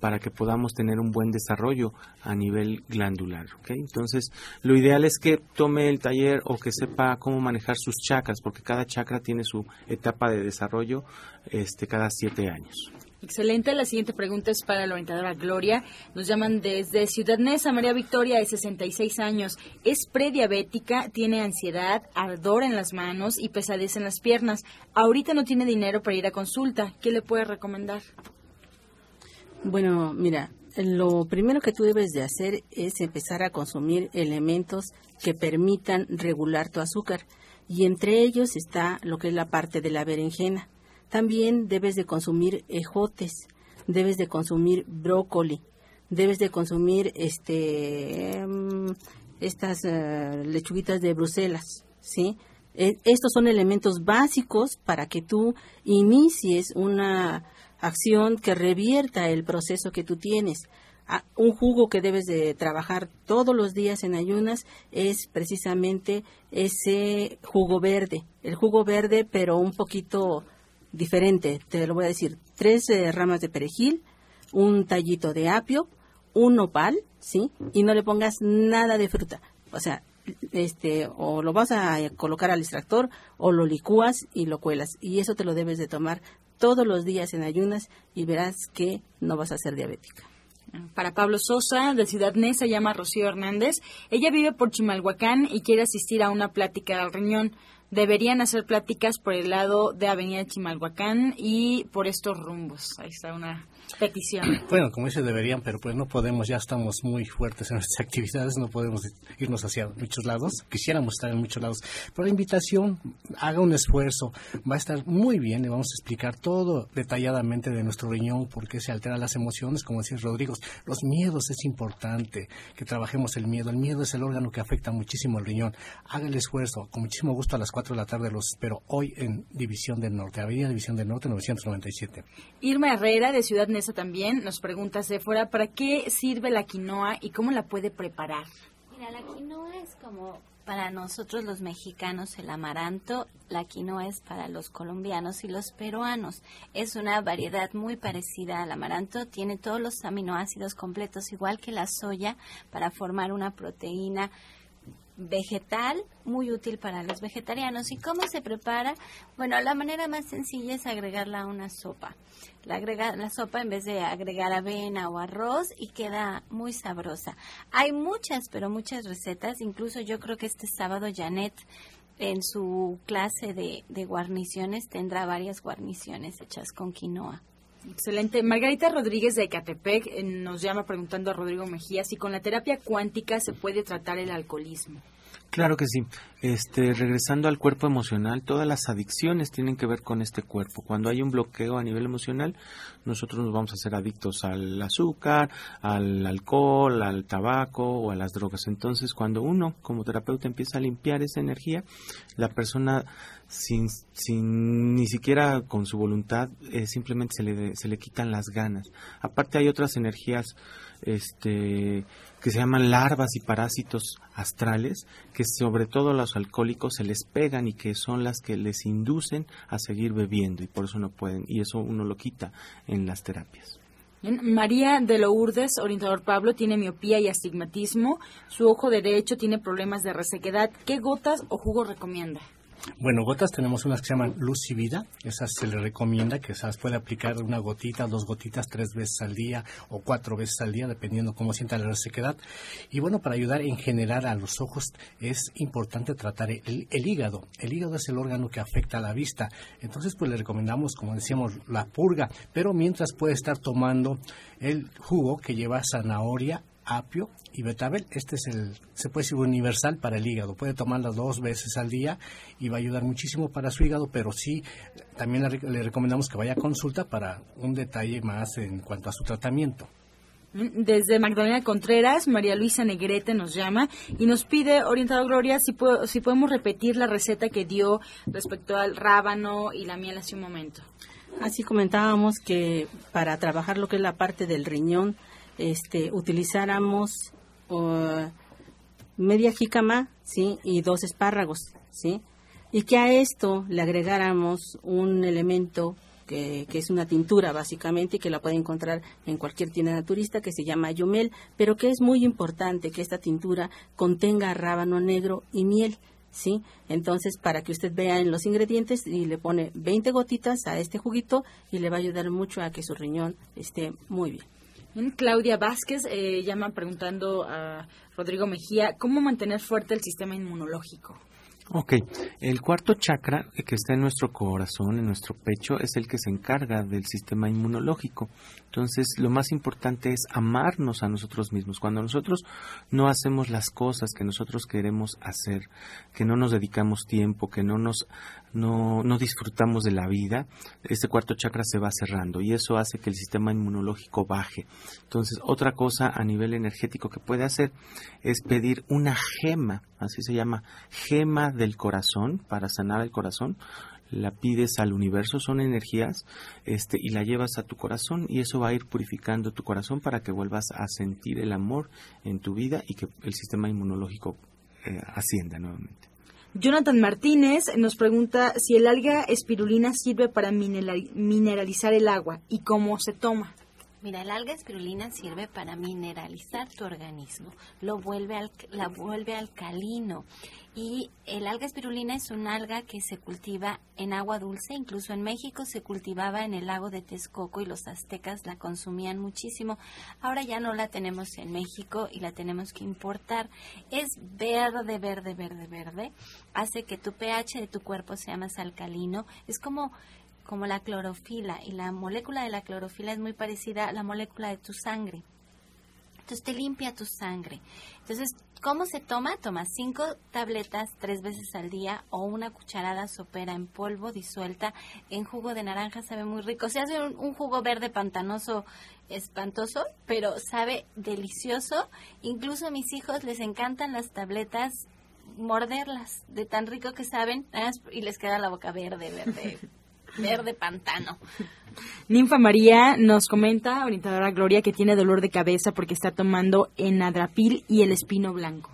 para que podamos tener un buen desarrollo a nivel glandular. Entonces, lo ideal es que tome el taller o que sepa cómo manejar sus chakras, porque cada chakra tiene su etapa de desarrollo este, cada siete años. Excelente. La siguiente pregunta es para la orientadora Gloria. Nos llaman desde Ciudad Neza. María Victoria, de 66 años. Es prediabética, tiene ansiedad, ardor en las manos y pesadez en las piernas. Ahorita no tiene dinero para ir a consulta. ¿Qué le puede recomendar? Bueno, mira, lo primero que tú debes de hacer es empezar a consumir elementos que permitan regular tu azúcar. Y entre ellos está lo que es la parte de la berenjena también debes de consumir ejotes, debes de consumir brócoli, debes de consumir este em, estas eh, lechuguitas de Bruselas, ¿sí? E, estos son elementos básicos para que tú inicies una acción que revierta el proceso que tú tienes. un jugo que debes de trabajar todos los días en ayunas es precisamente ese jugo verde, el jugo verde pero un poquito diferente, te lo voy a decir, tres eh, ramas de perejil, un tallito de apio, un nopal, ¿sí? Y no le pongas nada de fruta. O sea, este, o lo vas a colocar al extractor o lo licúas y lo cuelas. Y eso te lo debes de tomar todos los días en ayunas y verás que no vas a ser diabética. Para Pablo Sosa, de Ciudad Neza, llama Rocío Hernández. Ella vive por Chimalhuacán y quiere asistir a una plática al riñón deberían hacer pláticas por el lado de Avenida Chimalhuacán y por estos rumbos. Ahí está una petición. *clears throat* Bueno, como dice, deberían, pero pues no podemos, ya estamos muy fuertes en nuestras *laughs* actividades, no podemos irnos hacia muchos lados. Quisiéramos estar en muchos lados. Pero la invitación, haga un esfuerzo, va a estar muy bien, le vamos a explicar todo detalladamente de nuestro riñón, por qué se alteran las emociones, como decía Rodrigo. Los miedos es importante que trabajemos el miedo. El miedo es el órgano que afecta muchísimo al riñón. Haga el esfuerzo, con muchísimo gusto a las 4 de la tarde los espero hoy en División del Norte, Avenida División del Norte 997. Irma Herrera, de Ciudad Neza también, nos pregunta fuera ¿para qué sirve la quinoa y cómo la puede preparar? Mira, la quinoa es como para nosotros los mexicanos el amaranto, la quinoa es para los colombianos y los peruanos. Es una variedad muy parecida al amaranto, tiene todos los aminoácidos completos, igual que la soya, para formar una proteína vegetal muy útil para los vegetarianos. ¿Y cómo se prepara? Bueno, la manera más sencilla es agregarla a una sopa. La agrega la sopa en vez de agregar avena o arroz y queda muy sabrosa. Hay muchas, pero muchas recetas. Incluso yo creo que este sábado Janet en su clase de, de guarniciones tendrá varias guarniciones hechas con quinoa. Excelente. Margarita Rodríguez de Ecatepec eh, nos llama preguntando a Rodrigo Mejía si con la terapia cuántica se puede tratar el alcoholismo. Claro que sí. Este, regresando al cuerpo emocional, todas las adicciones tienen que ver con este cuerpo. Cuando hay un bloqueo a nivel emocional, nosotros nos vamos a hacer adictos al azúcar, al alcohol, al tabaco o a las drogas. Entonces, cuando uno como terapeuta empieza a limpiar esa energía, la persona sin, sin ni siquiera con su voluntad, eh, simplemente se le, se le quitan las ganas. Aparte hay otras energías este, que se llaman larvas y parásitos astrales, que sobre todo a los alcohólicos se les pegan y que son las que les inducen a seguir bebiendo y por eso no pueden, y eso uno lo quita en las terapias. María de Lourdes, orientador Pablo, tiene miopía y astigmatismo. Su ojo derecho tiene problemas de resequedad. ¿Qué gotas o jugo recomienda? Bueno, gotas tenemos unas que se llaman luz y vida. Esas se le recomienda que se las puede aplicar una gotita, dos gotitas, tres veces al día o cuatro veces al día, dependiendo cómo sienta la resequedad. Y bueno, para ayudar en general a los ojos es importante tratar el, el hígado. El hígado es el órgano que afecta a la vista. Entonces, pues le recomendamos, como decíamos, la purga. Pero mientras puede estar tomando el jugo que lleva zanahoria, apio y betabel. Este es el, se puede decir universal para el hígado. Puede tomarlo dos veces al día y va a ayudar muchísimo para su hígado, pero sí también le, le recomendamos que vaya a consulta para un detalle más en cuanto a su tratamiento. Desde Magdalena Contreras, María Luisa Negrete nos llama y nos pide, orientado Gloria, si, puedo, si podemos repetir la receta que dio respecto al rábano y la miel hace un momento. Así comentábamos que para trabajar lo que es la parte del riñón, este, utilizáramos uh, media jícama, ¿sí? Y dos espárragos, ¿sí? Y que a esto le agregáramos un elemento que, es una tintura básicamente y que la puede encontrar en cualquier tienda naturista que se llama Yomel, pero que es muy importante que esta tintura contenga rábano negro y miel. ¿Sí? Entonces, para que usted vea en los ingredientes y le pone 20 gotitas a este juguito y le va a ayudar mucho a que su riñón esté muy bien. Claudia Vázquez eh, llama preguntando a Rodrigo Mejía, ¿cómo mantener fuerte el sistema inmunológico? Ok, el cuarto chakra que está en nuestro corazón, en nuestro pecho, es el que se encarga del sistema inmunológico. Entonces, lo más importante es amarnos a nosotros mismos. Cuando nosotros no hacemos las cosas que nosotros queremos hacer, que no nos dedicamos tiempo, que no nos no, no disfrutamos de la vida, este cuarto chakra se va cerrando y eso hace que el sistema inmunológico baje. Entonces, otra cosa a nivel energético que puede hacer es pedir una gema, así se llama, gema del corazón para sanar el corazón la pides al universo, son energías, este, y la llevas a tu corazón y eso va a ir purificando tu corazón para que vuelvas a sentir el amor en tu vida y que el sistema inmunológico eh, ascienda nuevamente. Jonathan Martínez nos pregunta si el alga espirulina sirve para mineralizar el agua y cómo se toma. Mira, el alga espirulina sirve para mineralizar tu organismo, lo vuelve al, la vuelve alcalino. Y el alga espirulina es un alga que se cultiva en agua dulce, incluso en México se cultivaba en el lago de Texcoco y los aztecas la consumían muchísimo. Ahora ya no la tenemos en México y la tenemos que importar. Es verde, verde, verde, verde. Hace que tu pH de tu cuerpo sea más alcalino. Es como como la clorofila y la molécula de la clorofila es muy parecida a la molécula de tu sangre. Entonces te limpia tu sangre. Entonces, ¿cómo se toma? Toma cinco tabletas tres veces al día o una cucharada sopera en polvo disuelta en jugo de naranja. Sabe muy rico. Se hace un, un jugo verde pantanoso espantoso, pero sabe delicioso. Incluso a mis hijos les encantan las tabletas morderlas de tan rico que saben y les queda la boca verde, verde. *laughs* verde pantano. Ninfa María nos comenta, orientadora Gloria, que tiene dolor de cabeza porque está tomando enadrapil y el espino blanco.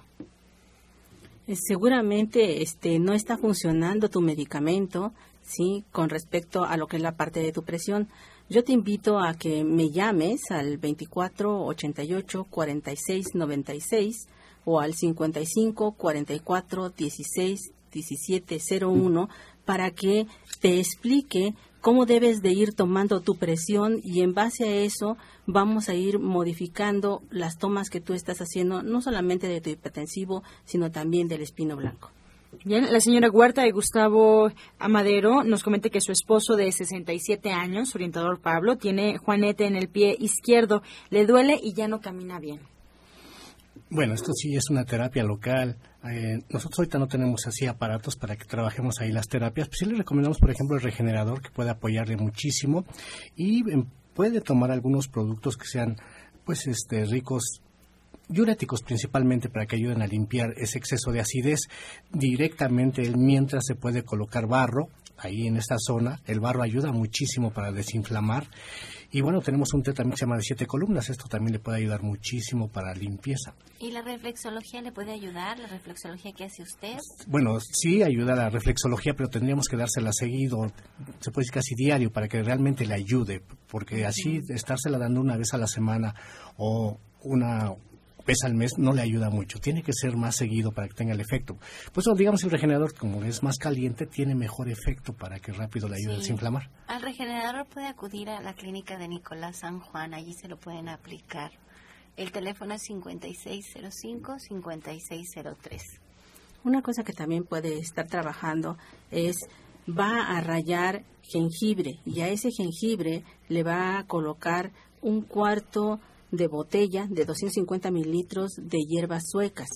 Eh, seguramente este no está funcionando tu medicamento, sí, con respecto a lo que es la parte de tu presión. Yo te invito a que me llames al 24 88 46 96 o al 55 44 16 17 01 para que te explique cómo debes de ir tomando tu presión y en base a eso vamos a ir modificando las tomas que tú estás haciendo, no solamente de tu hipertensivo, sino también del espino blanco. Bien, la señora Huerta de Gustavo Amadero nos comenta que su esposo de 67 años, orientador Pablo, tiene juanete en el pie izquierdo, le duele y ya no camina bien. Bueno, esto sí es una terapia local. Eh, nosotros ahorita no tenemos así aparatos para que trabajemos ahí las terapias. Pues sí le recomendamos, por ejemplo, el regenerador que puede apoyarle muchísimo y em, puede tomar algunos productos que sean pues este ricos diuréticos principalmente para que ayuden a limpiar ese exceso de acidez directamente mientras se puede colocar barro ahí en esta zona. El barro ayuda muchísimo para desinflamar. Y bueno, tenemos un té también que se llama de siete columnas. Esto también le puede ayudar muchísimo para limpieza. ¿Y la reflexología le puede ayudar? ¿La reflexología que hace usted? Bueno, sí ayuda la reflexología, pero tendríamos que dársela seguido, se puede decir casi diario, para que realmente le ayude. Porque así estársela dando una vez a la semana o una pesa al mes no le ayuda mucho. Tiene que ser más seguido para que tenga el efecto. Pues digamos el regenerador, como es más caliente, tiene mejor efecto para que rápido le ayude a desinflamar. Al regenerador puede acudir a la clínica de Nicolás San Juan, allí se lo pueden aplicar. El teléfono es 5605-5603. Una cosa que también puede estar trabajando es va a rayar jengibre y a ese jengibre le va a colocar un cuarto de botella de 250 mililitros de hierbas suecas.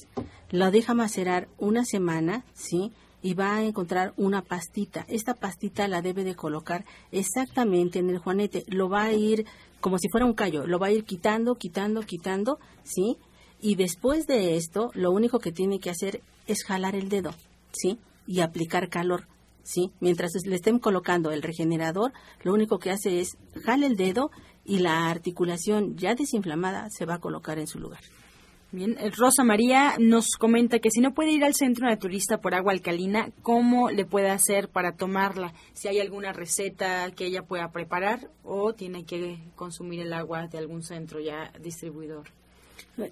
La deja macerar una semana, ¿sí? Y va a encontrar una pastita. Esta pastita la debe de colocar exactamente en el juanete. Lo va a ir como si fuera un callo. Lo va a ir quitando, quitando, quitando, ¿sí? Y después de esto, lo único que tiene que hacer es jalar el dedo, ¿sí? Y aplicar calor. ¿Sí? Mientras le estén colocando el regenerador, lo único que hace es jale el dedo y la articulación ya desinflamada se va a colocar en su lugar. Bien, eh, Rosa María nos comenta que si no puede ir al centro naturista por agua alcalina, ¿cómo le puede hacer para tomarla? Si hay alguna receta que ella pueda preparar o tiene que consumir el agua de algún centro ya distribuidor.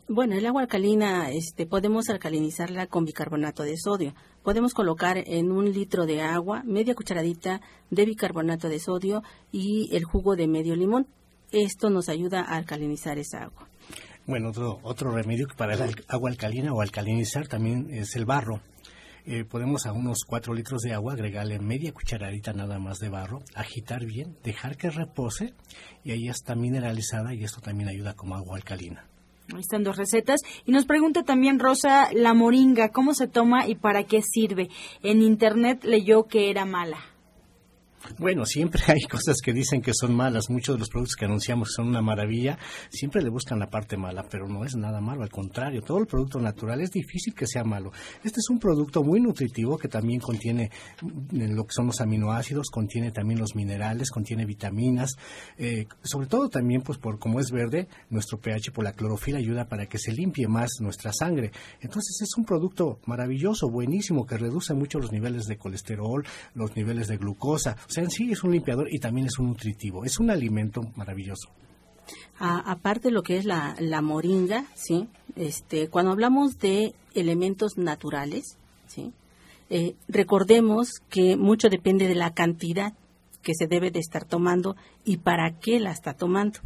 Bueno, el agua alcalina este, podemos alcalinizarla con bicarbonato de sodio. Podemos colocar en un litro de agua media cucharadita de bicarbonato de sodio y el jugo de medio limón esto nos ayuda a alcalinizar esa agua. Bueno, otro, otro remedio para el agua alcalina o alcalinizar también es el barro. Eh, podemos a unos 4 litros de agua agregarle media cucharadita nada más de barro, agitar bien, dejar que repose y ahí está mineralizada y esto también ayuda como agua alcalina. Ahí están dos recetas. Y nos pregunta también Rosa, la moringa, ¿cómo se toma y para qué sirve? En internet leyó que era mala. Bueno, siempre *laughs* hay cosas que dicen que son malas. Muchos de los productos que anunciamos son una maravilla. Siempre le buscan la parte mala, pero no es nada malo. Al contrario, todo el producto natural es difícil que sea malo. Este es un producto muy nutritivo que también contiene mm, lo que son los aminoácidos, contiene también los minerales, contiene vitaminas. Eh, sobre todo también, pues por como es verde, nuestro pH por la clorofila ayuda para que se limpie más nuestra sangre. Entonces es un producto maravilloso, buenísimo, que reduce mucho los niveles de colesterol, los niveles de glucosa. O sea, en sí es un limpiador y también es un nutritivo. Es un alimento maravilloso. aparte de lo que es la, moringa, ¿sí? Este, cuando hablamos de elementos naturales, ¿sí? Eh, recordemos que mucho depende de la cantidad que se debe de estar tomando y para qué la está tomando.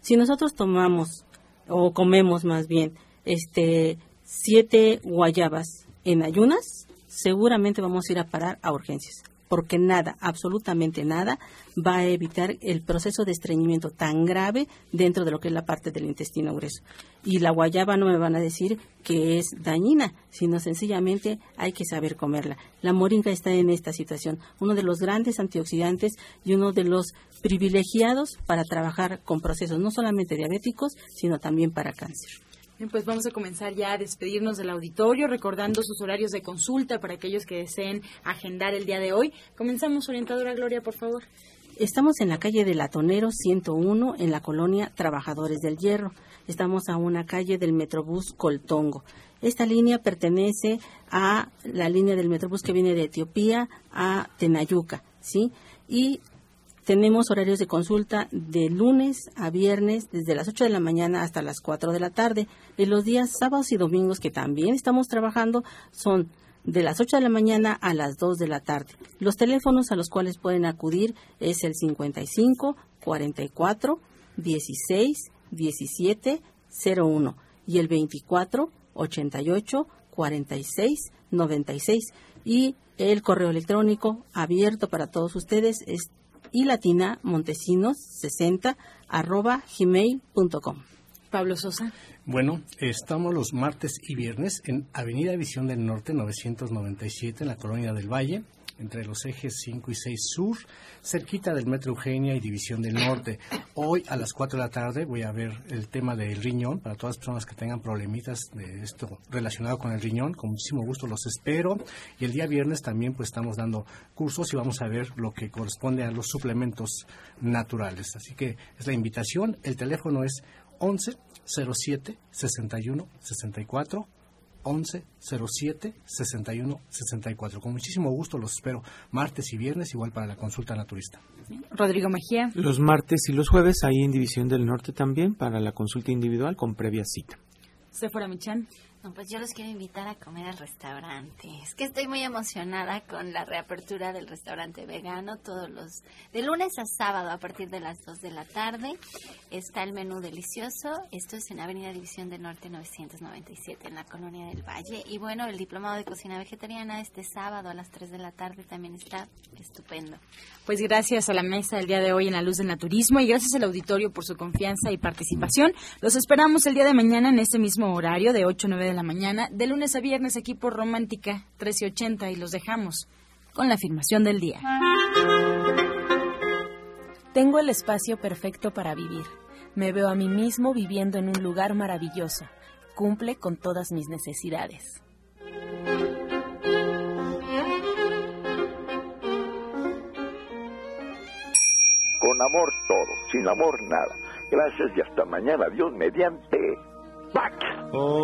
Si nosotros tomamos o comemos más bien este siete guayabas en ayunas, seguramente vamos a ir a parar a urgencias porque nada, absolutamente nada, va a evitar el proceso de estreñimiento tan grave dentro de lo que es la parte del intestino grueso. Y la guayaba no me van a decir que es dañina, sino sencillamente hay que saber comerla. La moringa está en esta situación, uno de los grandes antioxidantes y uno de los privilegiados para trabajar con procesos no solamente diabéticos, sino también para cáncer. Bien, pues vamos a comenzar ya a despedirnos del auditorio, recordando sus horarios de consulta para aquellos que deseen agendar el día de hoy. Comenzamos, orientadora Gloria, por favor. Estamos en la calle de Latonero 101, en la colonia Trabajadores del Hierro. Estamos a una calle del Metrobús Coltongo. Esta línea pertenece a la línea del Metrobús que viene de Etiopía a Tenayuca, ¿sí? Y tenemos horarios de consulta de lunes a viernes desde las 8 de la mañana hasta las 4 de la tarde. Y los días sábados y domingos que también estamos trabajando son de las 8 de la mañana a las 2 de la tarde. Los teléfonos a los cuales pueden acudir es el 55 44 16 17 01 y el 24 88 46 96 y el correo electrónico abierto para todos ustedes es y latina montesinos 60 arroba gmail.com. Pablo Sosa. Bueno, estamos los martes y viernes en Avenida Visión del Norte 997 en la Colonia del Valle entre los ejes 5 y 6 sur, cerquita del Metro Eugenia y División del Norte. Hoy a las 4 de la tarde voy a ver el tema del riñón para todas las personas que tengan problemitas de esto relacionado con el riñón. Con muchísimo gusto los espero. Y el día viernes también pues estamos dando cursos y vamos a ver lo que corresponde a los suplementos naturales. Así que es la invitación. El teléfono es 11 07 61 64 11 07 61 64. Con muchísimo gusto los espero martes y viernes, igual para la consulta naturista. Rodrigo Mejía. Los martes y los jueves ahí en División del Norte también para la consulta individual con previa cita. Sephora Michan pues yo los quiero invitar a comer al restaurante. Es que estoy muy emocionada con la reapertura del restaurante vegano todos los de lunes a sábado a partir de las 2 de la tarde. Está el menú delicioso. Esto es en Avenida División del Norte 997 en la Colonia del Valle y bueno, el diplomado de cocina vegetariana este sábado a las 3 de la tarde también está estupendo. Pues gracias a la mesa el día de hoy en la luz del naturismo y gracias al auditorio por su confianza y participación. Los esperamos el día de mañana en este mismo horario de 8 a 9 de la mañana, de lunes a viernes aquí por Romántica 1380 y los dejamos con la afirmación del día. Tengo el espacio perfecto para vivir. Me veo a mí mismo viviendo en un lugar maravilloso. Cumple con todas mis necesidades. Con amor todo, sin amor nada. Gracias y hasta mañana. Dios mediante. back. Oh.